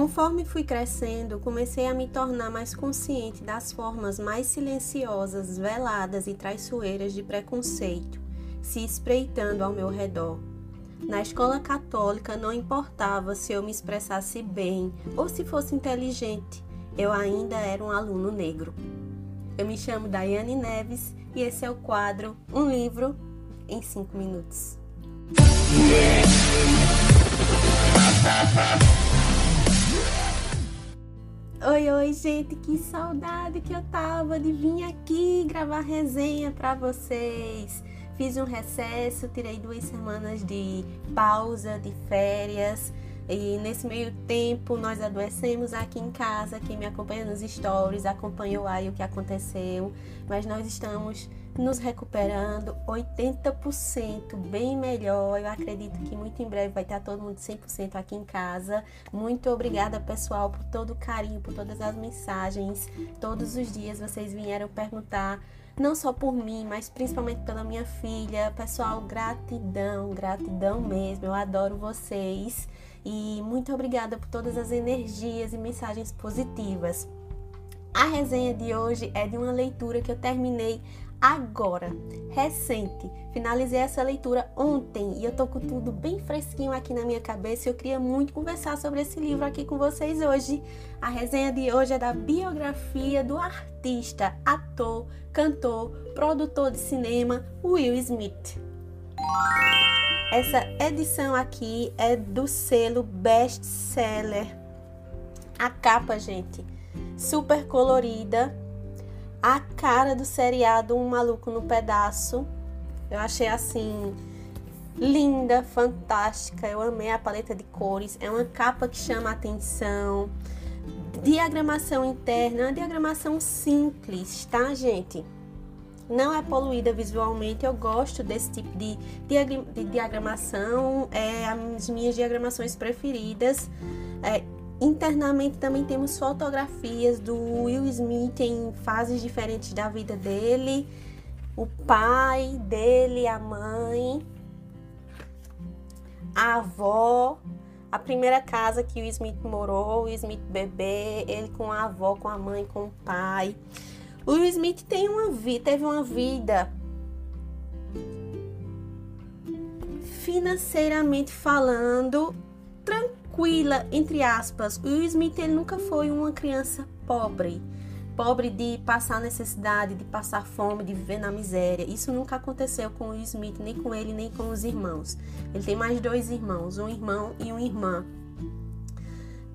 Conforme fui crescendo, comecei a me tornar mais consciente das formas mais silenciosas, veladas e traiçoeiras de preconceito se espreitando ao meu redor. Na escola católica não importava se eu me expressasse bem ou se fosse inteligente, eu ainda era um aluno negro. Eu me chamo Daiane Neves e esse é o quadro Um Livro em 5 Minutos. Oi, oi, gente, que saudade que eu tava de vir aqui gravar resenha para vocês. Fiz um recesso, tirei duas semanas de pausa, de férias. E nesse meio tempo nós adoecemos aqui em casa. Quem me acompanha nos stories acompanhou aí o que aconteceu. Mas nós estamos nos recuperando 80%, bem melhor. Eu acredito que muito em breve vai estar todo mundo 100% aqui em casa. Muito obrigada, pessoal, por todo o carinho, por todas as mensagens. Todos os dias vocês vieram perguntar não só por mim, mas principalmente pela minha filha. Pessoal, gratidão, gratidão mesmo. Eu adoro vocês e muito obrigada por todas as energias e mensagens positivas. A resenha de hoje é de uma leitura que eu terminei agora, recente. Finalizei essa leitura ontem e eu tô com tudo bem fresquinho aqui na minha cabeça. Eu queria muito conversar sobre esse livro aqui com vocês hoje. A resenha de hoje é da biografia do artista, ator, cantor, produtor de cinema Will Smith. Essa edição aqui é do selo Best Seller. A capa, gente, super colorida a cara do seriado Um Maluco no Pedaço. Eu achei assim linda, fantástica. Eu amei a paleta de cores. É uma capa que chama a atenção. Diagramação interna, uma diagramação simples, tá, gente? Não é poluída visualmente. Eu gosto desse tipo de, de diagramação. É as minhas diagramações preferidas. É, Internamente também temos fotografias do Will Smith em fases diferentes da vida dele, o pai dele, a mãe, a avó, a primeira casa que o Smith morou, o Smith bebê, ele com a avó, com a mãe, com o pai. O Will Smith tem uma vida, teve uma vida financeiramente falando tranquila tranquila, entre aspas. Will Smith ele nunca foi uma criança pobre, pobre de passar necessidade, de passar fome, de viver na miséria. Isso nunca aconteceu com o Smith, nem com ele, nem com os irmãos. Ele tem mais dois irmãos, um irmão e uma irmã.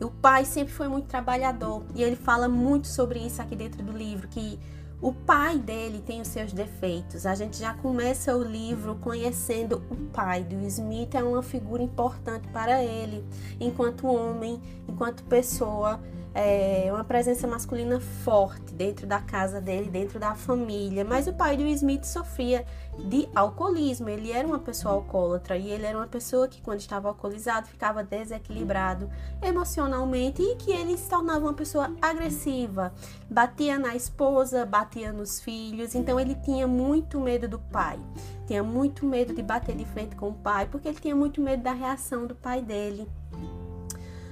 O pai sempre foi muito trabalhador e ele fala muito sobre isso aqui dentro do livro, que o pai dele tem os seus defeitos. A gente já começa o livro conhecendo o pai do Smith, é uma figura importante para ele, enquanto homem, enquanto pessoa é, uma presença masculina forte dentro da casa dele, dentro da família. Mas o pai do Smith sofria de alcoolismo. Ele era uma pessoa alcoólatra e ele era uma pessoa que, quando estava alcoolizado, ficava desequilibrado emocionalmente e que ele se tornava uma pessoa agressiva. Batia na esposa, batia nos filhos. Então ele tinha muito medo do pai. Tinha muito medo de bater de frente com o pai, porque ele tinha muito medo da reação do pai dele.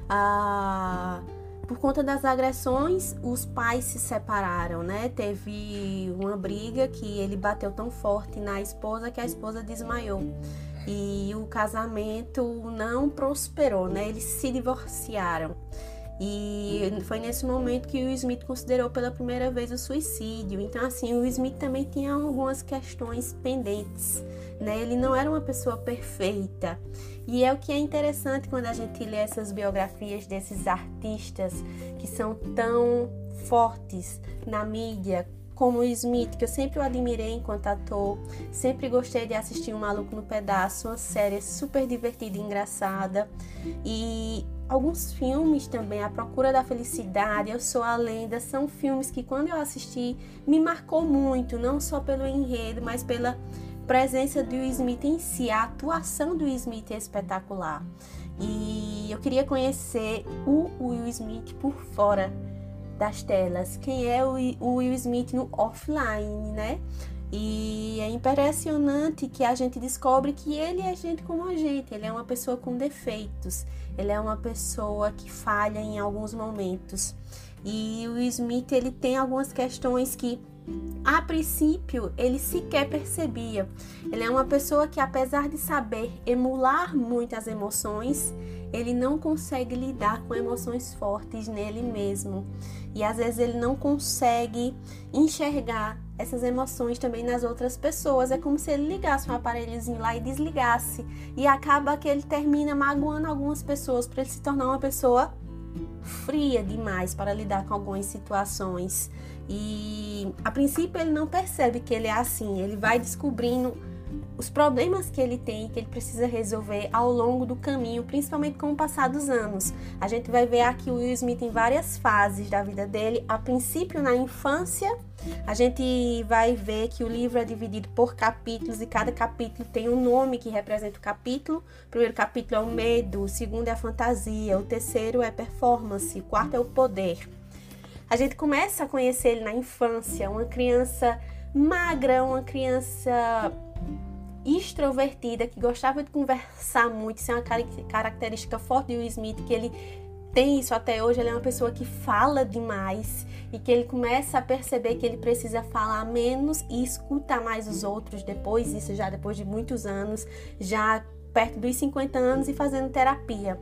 Ah por conta das agressões, os pais se separaram, né? Teve uma briga que ele bateu tão forte na esposa que a esposa desmaiou. E o casamento não prosperou, né? Eles se divorciaram. E foi nesse momento que o Smith considerou pela primeira vez o suicídio. Então, assim, o Smith também tinha algumas questões pendentes, né? Ele não era uma pessoa perfeita. E é o que é interessante quando a gente lê essas biografias desses artistas que são tão fortes na mídia, como o Smith, que eu sempre o admirei enquanto ator, sempre gostei de assistir um Maluco no Pedaço, uma série super divertida e engraçada. E alguns filmes também, A Procura da Felicidade, Eu Sou a Lenda, são filmes que quando eu assisti me marcou muito, não só pelo enredo, mas pela presença do Smith em si, a atuação do Smith é espetacular. E eu queria conhecer o Will Smith por fora das telas. Quem é o Will Smith no offline, né? E é impressionante que a gente descobre que ele é gente como a gente, ele é uma pessoa com defeitos, ele é uma pessoa que falha em alguns momentos. E o Smith ele tem algumas questões que a princípio ele sequer percebia. Ele é uma pessoa que apesar de saber emular muitas emoções, ele não consegue lidar com emoções fortes nele mesmo. E às vezes ele não consegue enxergar essas emoções também nas outras pessoas. É como se ele ligasse um aparelhozinho lá e desligasse. E acaba que ele termina magoando algumas pessoas para ele se tornar uma pessoa fria demais para lidar com algumas situações. E a princípio ele não percebe que ele é assim, ele vai descobrindo os problemas que ele tem, que ele precisa resolver ao longo do caminho, principalmente com o passar dos anos. A gente vai ver aqui o Will Smith em várias fases da vida dele. A princípio, na infância, a gente vai ver que o livro é dividido por capítulos e cada capítulo tem um nome que representa o capítulo. O primeiro capítulo é o medo, o segundo é a fantasia, o terceiro é performance, o quarto é o poder. A gente começa a conhecer ele na infância, uma criança magra, uma criança extrovertida, que gostava de conversar muito, isso é uma característica forte de Will Smith, que ele tem isso até hoje, ele é uma pessoa que fala demais e que ele começa a perceber que ele precisa falar menos e escutar mais os outros depois, isso já depois de muitos anos, já perto dos 50 anos e fazendo terapia.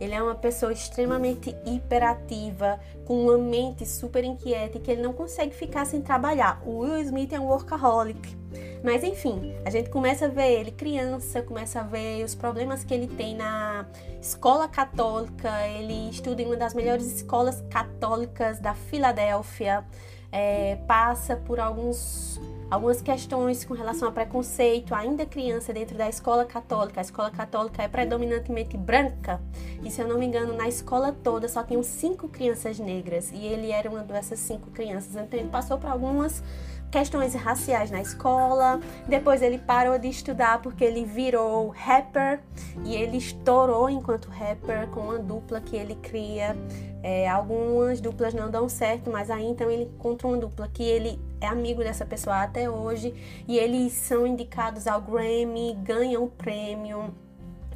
Ele é uma pessoa extremamente hiperativa, com uma mente super inquieta e que ele não consegue ficar sem trabalhar. O Will Smith é um workaholic. Mas enfim, a gente começa a ver ele criança, começa a ver os problemas que ele tem na escola católica. Ele estuda em uma das melhores escolas católicas da Filadélfia, é, passa por alguns algumas questões com relação a preconceito, ainda criança dentro da escola católica. A escola católica é predominantemente branca e, se eu não me engano, na escola toda só tinham cinco crianças negras e ele era uma dessas cinco crianças. Então ele passou por algumas questões raciais na escola. Depois ele parou de estudar porque ele virou rapper e ele estourou enquanto rapper com uma dupla que ele cria. É, algumas duplas não dão certo, mas aí então ele encontra uma dupla que ele é amigo dessa pessoa até hoje e eles são indicados ao Grammy, ganham prêmio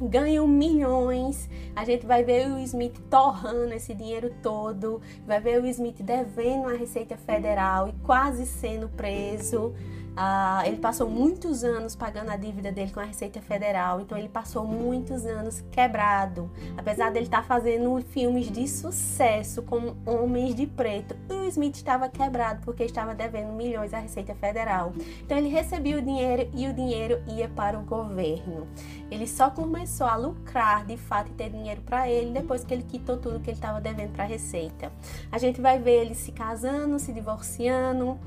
ganham milhões. A gente vai ver o Smith torrando esse dinheiro todo, vai ver o Smith devendo a Receita Federal e quase sendo preso. Ah, ele passou muitos anos pagando a dívida dele com a Receita Federal, então ele passou muitos anos quebrado. Apesar dele estar tá fazendo filmes de sucesso como Homens de Preto, o Smith estava quebrado porque estava devendo milhões à Receita Federal. Então ele recebia o dinheiro e o dinheiro ia para o governo. Ele só começou a lucrar de fato e ter dinheiro para ele depois que ele quitou tudo que ele estava devendo para a Receita. A gente vai ver ele se casando, se divorciando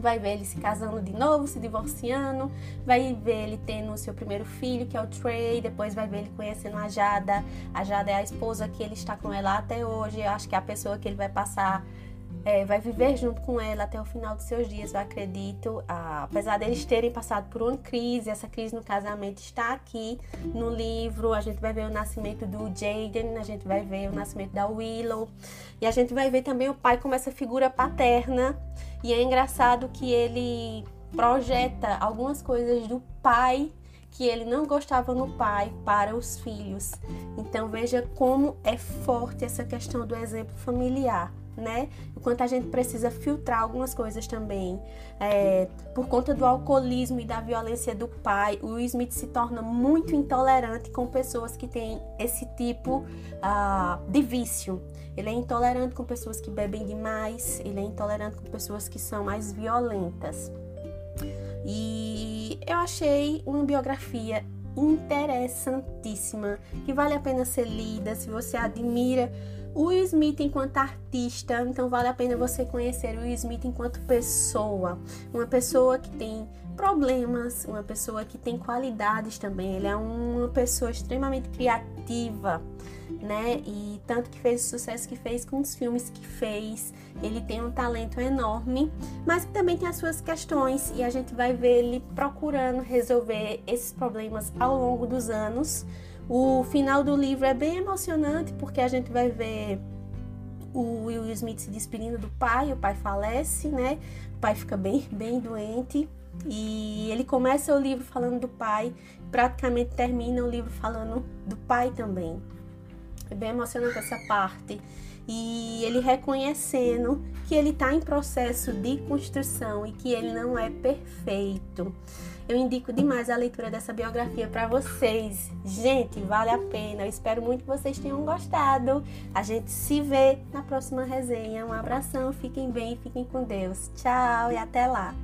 vai ver ele se casando de novo, se divorciando, vai ver ele tendo o seu primeiro filho, que é o Trey, depois vai ver ele conhecendo a Jada. A Jada é a esposa que ele está com ela até hoje, eu acho que é a pessoa que ele vai passar é, vai viver junto com ela até o final dos seus dias, eu acredito. Ah, apesar deles terem passado por uma crise, essa crise no casamento está aqui no livro. A gente vai ver o nascimento do Jaden, a gente vai ver o nascimento da Willow. E a gente vai ver também o pai como essa figura paterna. E é engraçado que ele projeta algumas coisas do pai que ele não gostava no pai para os filhos. Então veja como é forte essa questão do exemplo familiar né? Enquanto a gente precisa filtrar algumas coisas também. É, por conta do alcoolismo e da violência do pai, o Smith se torna muito intolerante com pessoas que têm esse tipo uh, de vício. Ele é intolerante com pessoas que bebem demais, ele é intolerante com pessoas que são mais violentas. E eu achei uma biografia interessantíssima, que vale a pena ser lida se você admira o Smith enquanto artista, então vale a pena você conhecer o Smith enquanto pessoa, uma pessoa que tem problemas, uma pessoa que tem qualidades também. Ele é uma pessoa extremamente criativa, né? E tanto que fez o sucesso que fez com os filmes que fez. Ele tem um talento enorme, mas também tem as suas questões e a gente vai ver ele procurando resolver esses problemas ao longo dos anos o final do livro é bem emocionante porque a gente vai ver o Will Smith se despedindo do pai, o pai falece, né? O pai fica bem, bem doente E ele começa o livro falando do pai, praticamente termina o livro falando do pai também. É bem emocionante essa parte. E ele reconhecendo que ele está em processo de construção e que ele não é perfeito. Eu indico demais a leitura dessa biografia para vocês. Gente, vale a pena. Eu espero muito que vocês tenham gostado. A gente se vê na próxima resenha. Um abração, fiquem bem, fiquem com Deus. Tchau e até lá.